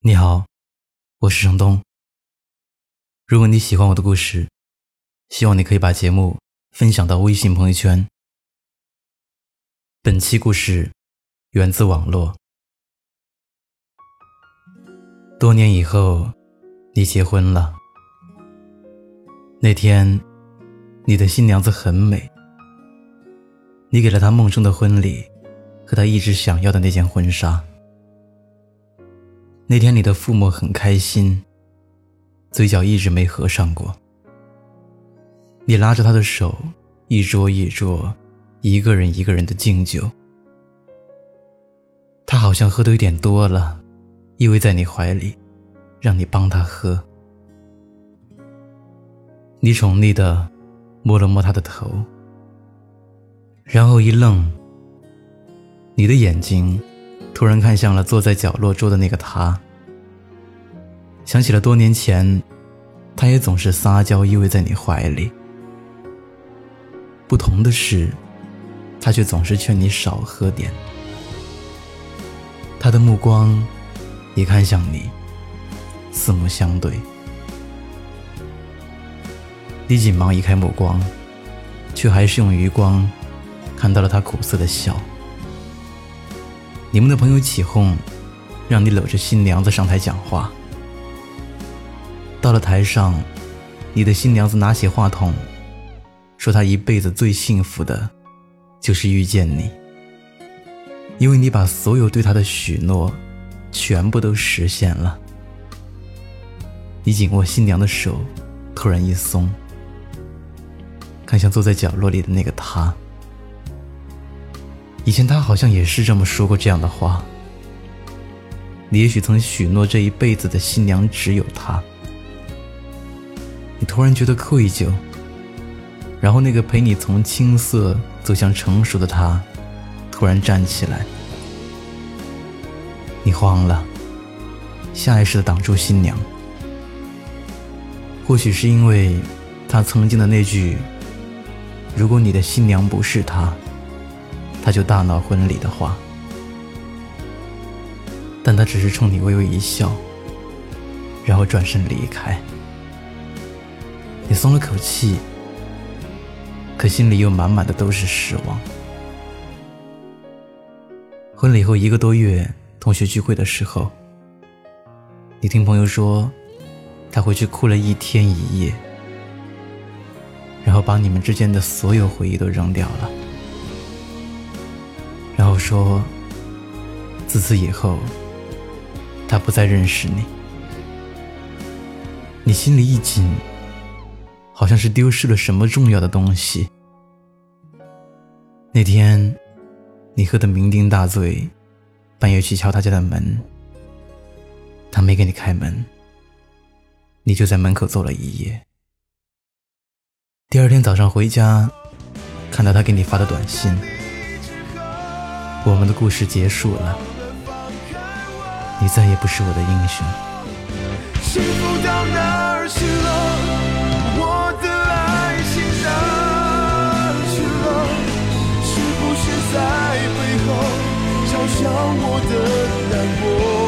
你好，我是程东。如果你喜欢我的故事，希望你可以把节目分享到微信朋友圈。本期故事源自网络。多年以后，你结婚了。那天，你的新娘子很美。你给了她梦中的婚礼，和她一直想要的那件婚纱。那天，你的父母很开心，嘴角一直没合上过。你拉着他的手，一桌一桌，一个人一个人的敬酒。他好像喝的有点多了，依偎在你怀里，让你帮他喝。你宠溺的摸了摸他的头，然后一愣，你的眼睛。突然看向了坐在角落桌的那个他，想起了多年前，他也总是撒娇依偎在你怀里。不同的是，他却总是劝你少喝点。他的目光也看向你，四目相对。你紧忙移开目光，却还是用余光看到了他苦涩的笑。你们的朋友起哄，让你搂着新娘子上台讲话。到了台上，你的新娘子拿起话筒，说她一辈子最幸福的，就是遇见你，因为你把所有对她的许诺，全部都实现了。你紧握新娘的手，突然一松，看向坐在角落里的那个他。以前他好像也是这么说过这样的话。你也许曾许诺这一辈子的新娘只有他。你突然觉得愧疚，然后那个陪你从青涩走向成熟的他，突然站起来。你慌了，下意识的挡住新娘。或许是因为他曾经的那句：“如果你的新娘不是他。”他就大闹婚礼的话，但他只是冲你微微一笑，然后转身离开。你松了口气，可心里又满满的都是失望。婚礼后一个多月，同学聚会的时候，你听朋友说，他回去哭了一天一夜，然后把你们之间的所有回忆都扔掉了。然后说：“自此以后，他不再认识你。你心里一紧，好像是丢失了什么重要的东西。那天，你喝得酩酊大醉，半夜去敲他家的门，他没给你开门，你就在门口坐了一夜。第二天早上回家，看到他给你发的短信。”我们的故事结束了，你再也不是我的英雄。幸福到哪儿去了？嘲笑我的难过？